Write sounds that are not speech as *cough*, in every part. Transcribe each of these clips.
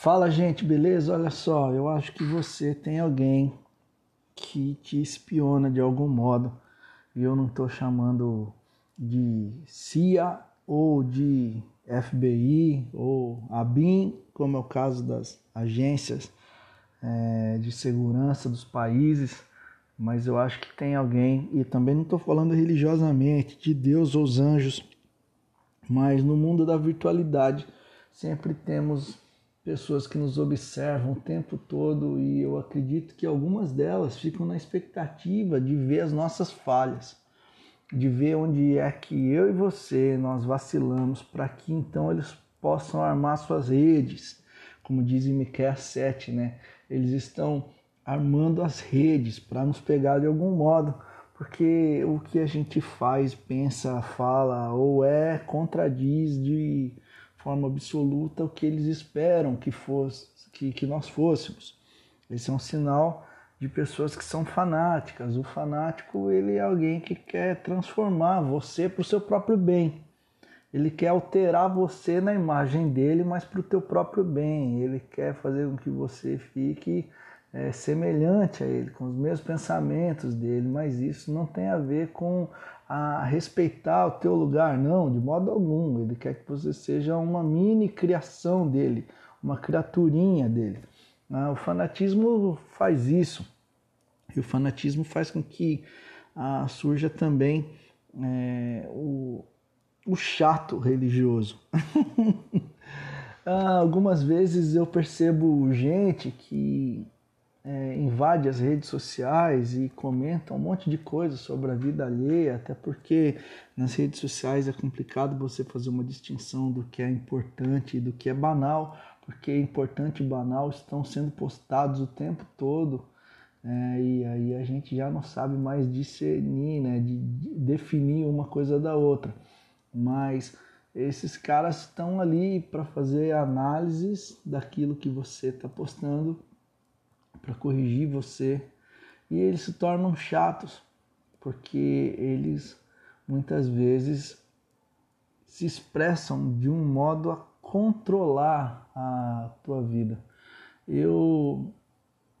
Fala, gente, beleza? Olha só, eu acho que você tem alguém que te espiona de algum modo. E eu não estou chamando de CIA ou de FBI ou ABIN, como é o caso das agências é, de segurança dos países, mas eu acho que tem alguém, e também não estou falando religiosamente de Deus ou os anjos, mas no mundo da virtualidade sempre temos pessoas que nos observam o tempo todo e eu acredito que algumas delas ficam na expectativa de ver as nossas falhas, de ver onde é que eu e você nós vacilamos para que então eles possam armar suas redes, como diz em Miqueias 7, né? Eles estão armando as redes para nos pegar de algum modo, porque o que a gente faz, pensa, fala ou é contradiz de forma absoluta o que eles esperam que, fosse, que, que nós fôssemos. Esse é um sinal de pessoas que são fanáticas. O fanático ele é alguém que quer transformar você para o seu próprio bem. Ele quer alterar você na imagem dele, mas para o teu próprio bem. Ele quer fazer com que você fique é, semelhante a ele, com os mesmos pensamentos dele, mas isso não tem a ver com a respeitar o teu lugar, não, de modo algum. Ele quer que você seja uma mini criação dele, uma criaturinha dele. Ah, o fanatismo faz isso. E o fanatismo faz com que ah, surja também é, o, o chato religioso. *laughs* ah, algumas vezes eu percebo gente que é, invade as redes sociais e comenta um monte de coisas sobre a vida alheia, até porque nas redes sociais é complicado você fazer uma distinção do que é importante e do que é banal, porque importante e banal estão sendo postados o tempo todo. É, e aí a gente já não sabe mais discernir, né, de definir uma coisa da outra. Mas esses caras estão ali para fazer análises daquilo que você está postando para corrigir você e eles se tornam chatos porque eles muitas vezes se expressam de um modo a controlar a tua vida. Eu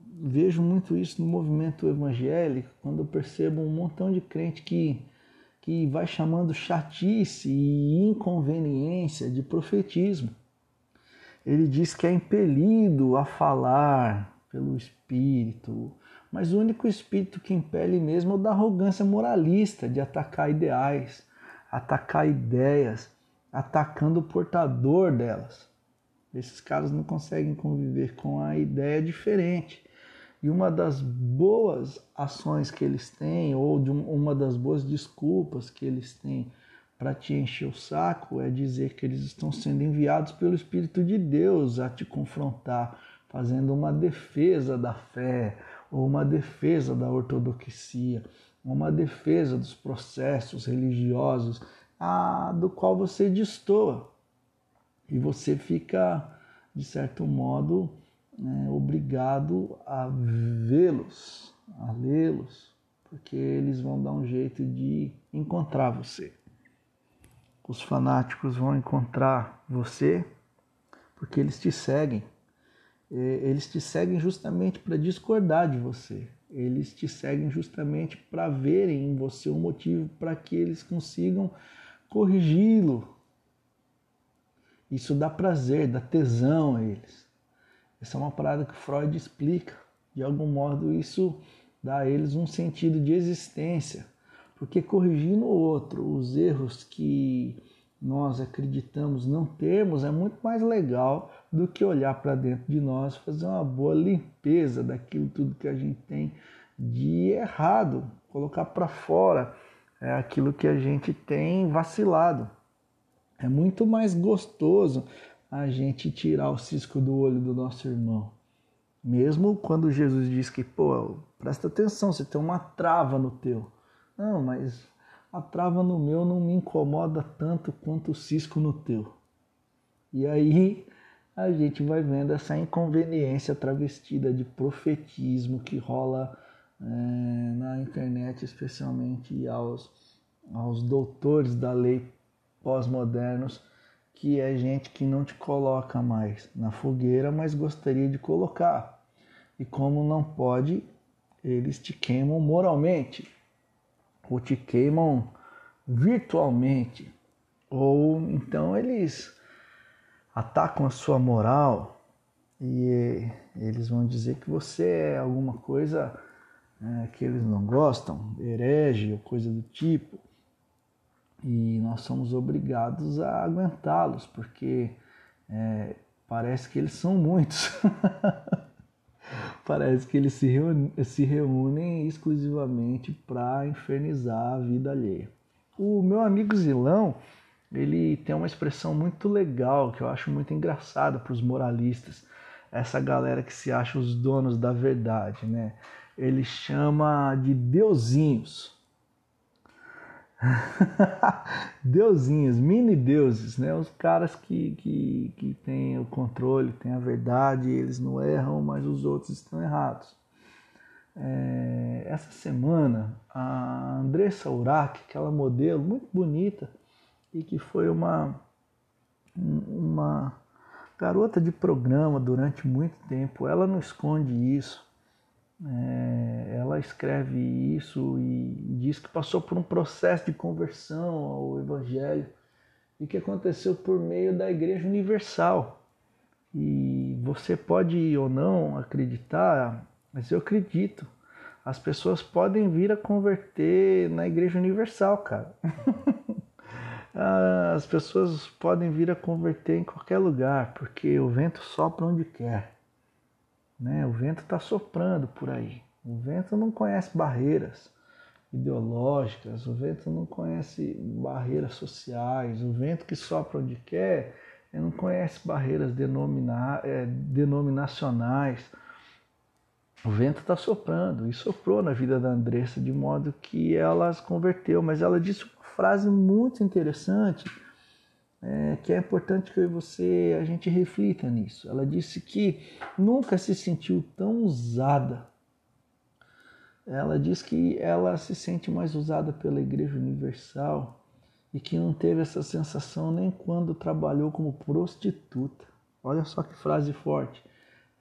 vejo muito isso no movimento evangélico, quando eu percebo um montão de crente que, que vai chamando chatice e inconveniência de profetismo. Ele diz que é impelido a falar, pelo espírito, mas o único espírito que impele mesmo é o da arrogância moralista, de atacar ideais, atacar ideias, atacando o portador delas. Esses caras não conseguem conviver com a ideia diferente. E uma das boas ações que eles têm, ou de uma das boas desculpas que eles têm para te encher o saco, é dizer que eles estão sendo enviados pelo Espírito de Deus a te confrontar fazendo uma defesa da fé, ou uma defesa da ortodoxia, uma defesa dos processos religiosos a, do qual você destoa. E você fica, de certo modo, né, obrigado a vê-los, a lê-los, porque eles vão dar um jeito de encontrar você. Os fanáticos vão encontrar você porque eles te seguem eles te seguem justamente para discordar de você. Eles te seguem justamente para verem em você um motivo para que eles consigam corrigi-lo. Isso dá prazer, dá tesão a eles. Essa é uma parada que Freud explica. De algum modo, isso dá a eles um sentido de existência. Porque corrigindo o outro os erros que nós acreditamos não termos é muito mais legal do que olhar para dentro de nós, fazer uma boa limpeza daquilo tudo que a gente tem de errado, colocar para fora é aquilo que a gente tem vacilado. É muito mais gostoso a gente tirar o cisco do olho do nosso irmão. Mesmo quando Jesus diz que, pô, presta atenção, você tem uma trava no teu. Não, mas a trava no meu não me incomoda tanto quanto o cisco no teu. E aí a gente vai vendo essa inconveniência travestida de profetismo que rola é, na internet, especialmente aos, aos doutores da lei pós-modernos, que é gente que não te coloca mais na fogueira, mas gostaria de colocar. E como não pode, eles te queimam moralmente, ou te queimam virtualmente, ou então eles atacam a sua moral e eles vão dizer que você é alguma coisa é, que eles não gostam, herege ou coisa do tipo. E nós somos obrigados a aguentá-los, porque é, parece que eles são muitos. *laughs* parece que eles se se reúnem exclusivamente para infernizar a vida alheia. O meu amigo Zilão, ele tem uma expressão muito legal que eu acho muito engraçada para os moralistas, essa galera que se acha os donos da verdade, né? Ele chama de deusinhos. *laughs* deusinhos, mini deuses, né? Os caras que, que, que têm o controle, têm a verdade, eles não erram, mas os outros estão errados. É, essa semana, a Andressa Urach, aquela modelo muito bonita e que foi uma, uma garota de programa durante muito tempo, ela não esconde isso. É, ela escreve isso e diz que passou por um processo de conversão ao Evangelho e que aconteceu por meio da Igreja Universal. E você pode ou não acreditar, mas eu acredito. As pessoas podem vir a converter na Igreja Universal, cara. *laughs* As pessoas podem vir a converter em qualquer lugar, porque o vento sopra onde quer. Né? O vento está soprando por aí. O vento não conhece barreiras ideológicas, o vento não conhece barreiras sociais, o vento que sopra onde quer não conhece barreiras denomina, é, denominacionais. O vento está soprando e soprou na vida da Andressa de modo que ela se converteu, mas ela disse frase muito interessante é, que é importante que você a gente reflita nisso. Ela disse que nunca se sentiu tão usada. Ela diz que ela se sente mais usada pela Igreja Universal e que não teve essa sensação nem quando trabalhou como prostituta. Olha só que frase forte.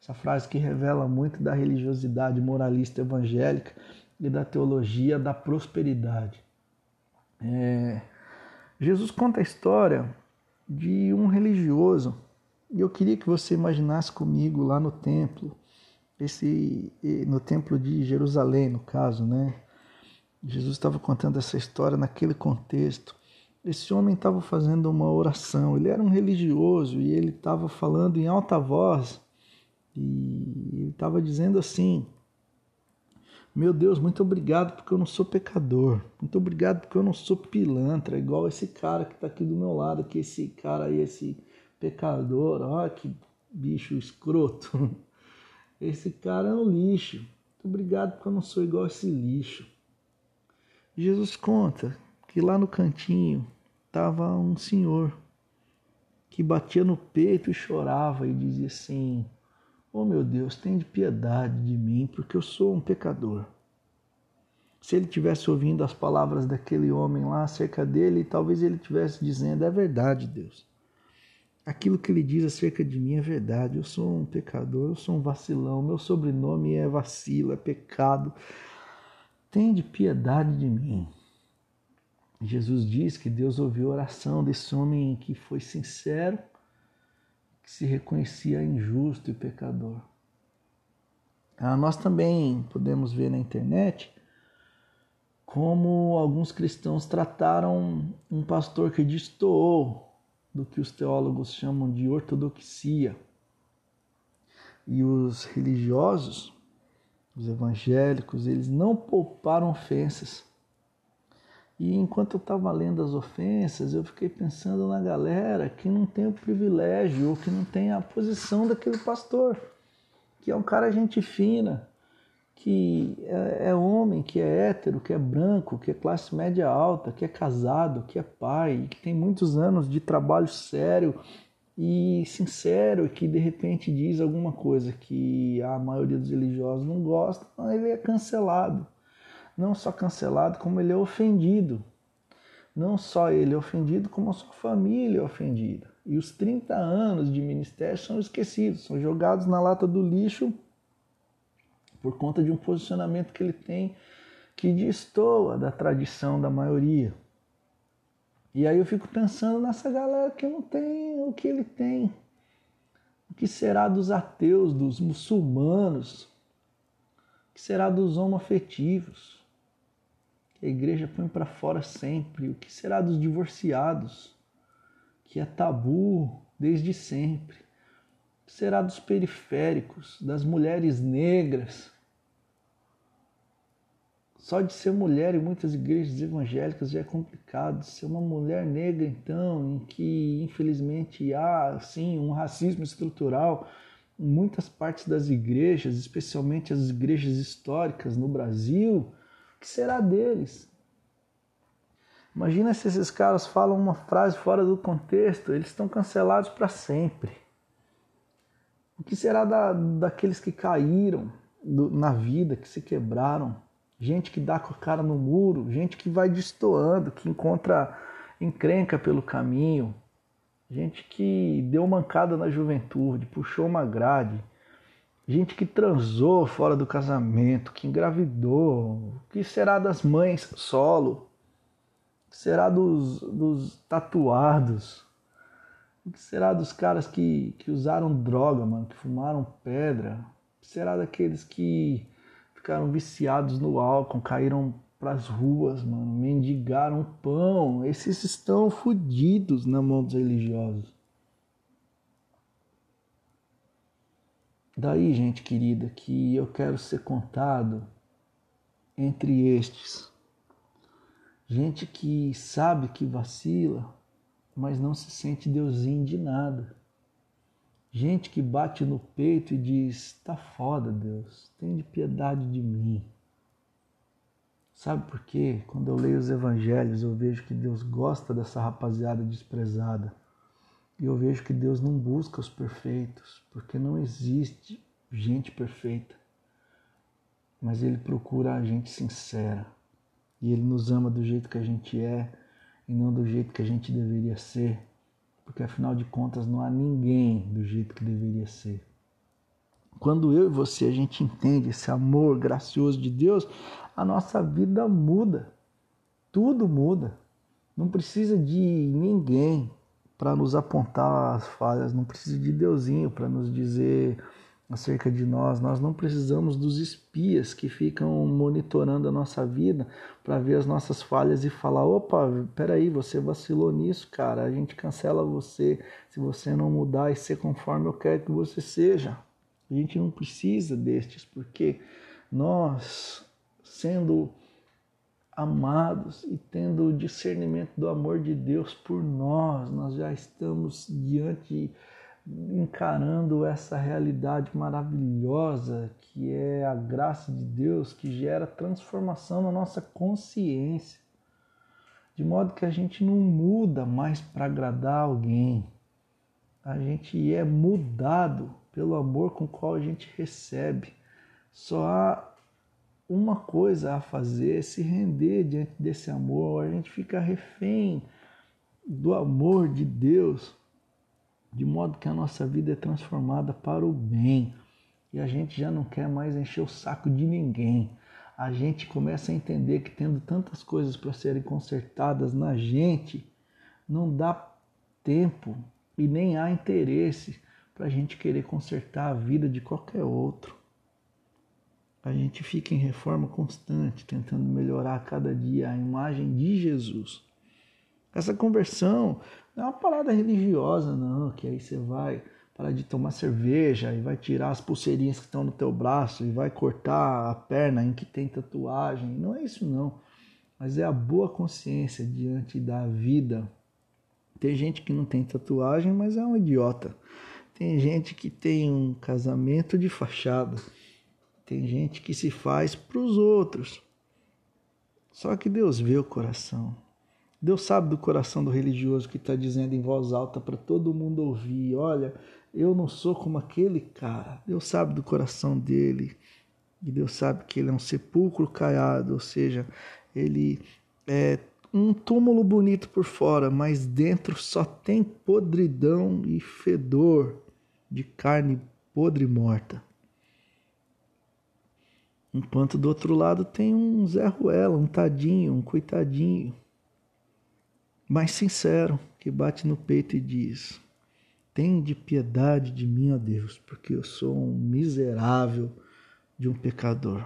Essa frase que revela muito da religiosidade moralista evangélica e da teologia da prosperidade. É, Jesus conta a história de um religioso. E eu queria que você imaginasse comigo lá no templo, esse no templo de Jerusalém, no caso, né? Jesus estava contando essa história naquele contexto. Esse homem estava fazendo uma oração. Ele era um religioso e ele estava falando em alta voz e ele estava dizendo assim: meu Deus, muito obrigado porque eu não sou pecador. Muito obrigado porque eu não sou pilantra, igual esse cara que está aqui do meu lado, que esse cara aí, esse pecador, olha que bicho escroto. *laughs* Esse cara é um lixo. Muito obrigado porque eu não sou igual esse lixo. Jesus conta que lá no cantinho estava um senhor que batia no peito e chorava e dizia assim: Oh meu Deus, tem de piedade de mim, porque eu sou um pecador. Se ele tivesse ouvindo as palavras daquele homem lá acerca dele, talvez ele tivesse dizendo: É verdade, Deus. Aquilo que ele diz acerca de mim é verdade. Eu sou um pecador, eu sou um vacilão, meu sobrenome é vacilo, é pecado. Tem de piedade de mim. Jesus diz que Deus ouviu a oração desse homem que foi sincero se reconhecia injusto e pecador. Ah, nós também podemos ver na internet como alguns cristãos trataram um pastor que destoou do que os teólogos chamam de ortodoxia. E os religiosos, os evangélicos, eles não pouparam ofensas e enquanto eu estava lendo as ofensas, eu fiquei pensando na galera que não tem o privilégio ou que não tem a posição daquele pastor, que é um cara gente fina, que é, é homem, que é hétero, que é branco, que é classe média alta, que é casado, que é pai, que tem muitos anos de trabalho sério e sincero, e que de repente diz alguma coisa que a maioria dos religiosos não gosta, ele é cancelado não só cancelado, como ele é ofendido. Não só ele é ofendido, como a sua família é ofendida. E os 30 anos de ministério são esquecidos, são jogados na lata do lixo por conta de um posicionamento que ele tem que destoa da tradição da maioria. E aí eu fico pensando nessa galera que não tem o que ele tem. O que será dos ateus, dos muçulmanos? O que será dos homoafetivos? Que a igreja põe para fora sempre. O que será dos divorciados? Que é tabu desde sempre. O que será dos periféricos, das mulheres negras? Só de ser mulher em muitas igrejas evangélicas já é complicado. Ser uma mulher negra, então, em que infelizmente há sim um racismo estrutural em muitas partes das igrejas, especialmente as igrejas históricas no Brasil, que será deles? Imagina se esses caras falam uma frase fora do contexto, eles estão cancelados para sempre. O que será da, daqueles que caíram do, na vida, que se quebraram? gente que dá com a cara no muro, gente que vai destoando, que encontra encrenca pelo caminho, gente que deu mancada na juventude, puxou uma grade, gente que transou fora do casamento, que engravidou, o que será das mães solo, o que será dos, dos tatuados, o que será dos caras que, que usaram droga, mano, que fumaram pedra, o que será daqueles que ficaram viciados no álcool, caíram pras ruas, mano, mendigaram pão. Esses estão fodidos na mão dos religiosos. Daí, gente querida, que eu quero ser contado entre estes. Gente que sabe que vacila, mas não se sente deusinho de nada. Gente que bate no peito e diz: Tá foda, Deus, tem de piedade de mim. Sabe por quê? Quando eu leio os evangelhos, eu vejo que Deus gosta dessa rapaziada desprezada. E eu vejo que Deus não busca os perfeitos, porque não existe gente perfeita. Mas Ele procura a gente sincera. E Ele nos ama do jeito que a gente é e não do jeito que a gente deveria ser porque afinal de contas não há ninguém do jeito que deveria ser. Quando eu e você a gente entende esse amor gracioso de Deus, a nossa vida muda. Tudo muda. Não precisa de ninguém para nos apontar as falhas, não precisa de Deusinho para nos dizer acerca de nós. Nós não precisamos dos espias que ficam monitorando a nossa vida para ver as nossas falhas e falar: opa, peraí, você vacilou nisso, cara. A gente cancela você se você não mudar e ser conforme eu quero que você seja. A gente não precisa destes, porque nós, sendo amados e tendo o discernimento do amor de Deus por nós, nós já estamos diante encarando essa realidade maravilhosa que é a graça de Deus que gera transformação na nossa consciência, de modo que a gente não muda mais para agradar alguém, a gente é mudado pelo amor com o qual a gente recebe. Só há uma coisa a fazer, se render diante desse amor, a gente fica refém do amor de Deus de modo que a nossa vida é transformada para o bem e a gente já não quer mais encher o saco de ninguém. A gente começa a entender que tendo tantas coisas para serem consertadas na gente, não dá tempo e nem há interesse para a gente querer consertar a vida de qualquer outro. A gente fica em reforma constante, tentando melhorar a cada dia a imagem de Jesus. Essa conversão não é uma parada religiosa, não, que aí você vai parar de tomar cerveja e vai tirar as pulseirinhas que estão no teu braço e vai cortar a perna em que tem tatuagem. Não é isso não. Mas é a boa consciência diante da vida. Tem gente que não tem tatuagem, mas é um idiota. Tem gente que tem um casamento de fachada. Tem gente que se faz para os outros. Só que Deus vê o coração. Deus sabe do coração do religioso que está dizendo em voz alta para todo mundo ouvir: olha, eu não sou como aquele cara. Deus sabe do coração dele. E Deus sabe que ele é um sepulcro caiado, ou seja, ele é um túmulo bonito por fora, mas dentro só tem podridão e fedor de carne podre morta. Enquanto do outro lado tem um Zé Ruela, um tadinho, um coitadinho, mais sincero, que bate no peito e diz: Tem de piedade de mim, ó Deus, porque eu sou um miserável de um pecador.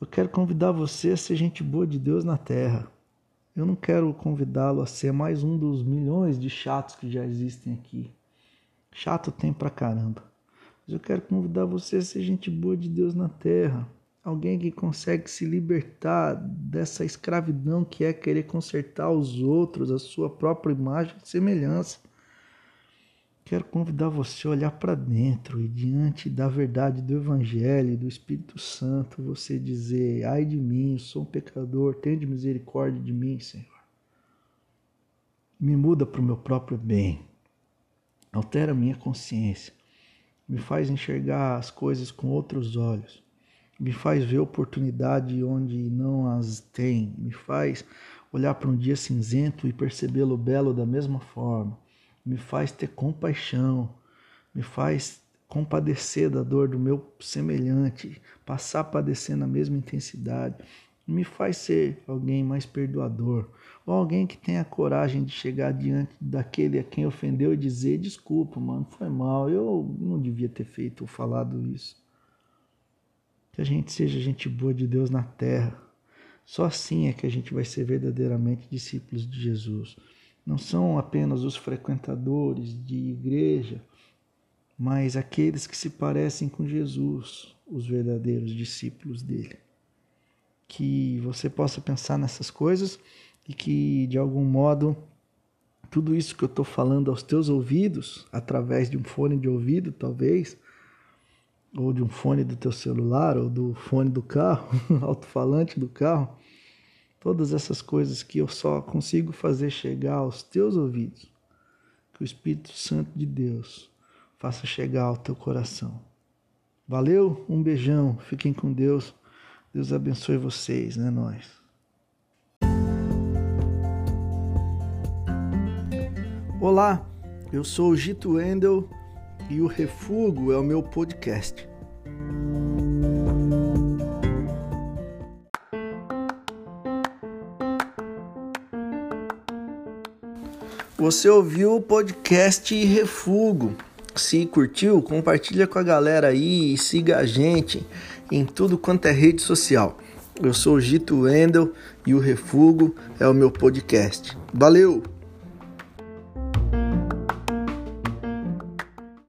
Eu quero convidar você a ser gente boa de Deus na terra. Eu não quero convidá-lo a ser mais um dos milhões de chatos que já existem aqui. Chato tem pra caramba. Mas eu quero convidar você a ser gente boa de Deus na terra. Alguém que consegue se libertar dessa escravidão que é querer consertar os outros, a sua própria imagem e semelhança. Quero convidar você a olhar para dentro e diante da verdade do Evangelho e do Espírito Santo, você dizer: Ai de mim, sou um pecador, de misericórdia de mim, Senhor. Me muda para o meu próprio bem, altera minha consciência, me faz enxergar as coisas com outros olhos, me faz ver oportunidade onde não as tem, me faz olhar para um dia cinzento e percebê-lo belo da mesma forma, me faz ter compaixão, me faz compadecer da dor do meu semelhante, passar a padecer na mesma intensidade, me faz ser alguém mais perdoador, ou alguém que tenha coragem de chegar diante daquele a quem ofendeu e dizer: desculpa, mano, foi mal, eu não devia ter feito ou falado isso. Que a gente seja gente boa de Deus na terra. Só assim é que a gente vai ser verdadeiramente discípulos de Jesus. Não são apenas os frequentadores de igreja, mas aqueles que se parecem com Jesus, os verdadeiros discípulos dele. Que você possa pensar nessas coisas e que de algum modo tudo isso que eu estou falando aos teus ouvidos, através de um fone de ouvido, talvez, ou de um fone do teu celular, ou do fone do carro, *laughs* alto-falante do carro, todas essas coisas que eu só consigo fazer chegar aos teus ouvidos, que o Espírito Santo de Deus faça chegar ao teu coração. Valeu, um beijão, fiquem com Deus, Deus abençoe vocês, né, nós. Olá, eu sou o Gito Wendel e o Refugo é o meu podcast. Você ouviu o podcast Refugo. Se curtiu, compartilha com a galera aí e siga a gente em tudo quanto é rede social. Eu sou o Gito Wendel e o Refugo é o meu podcast. Valeu!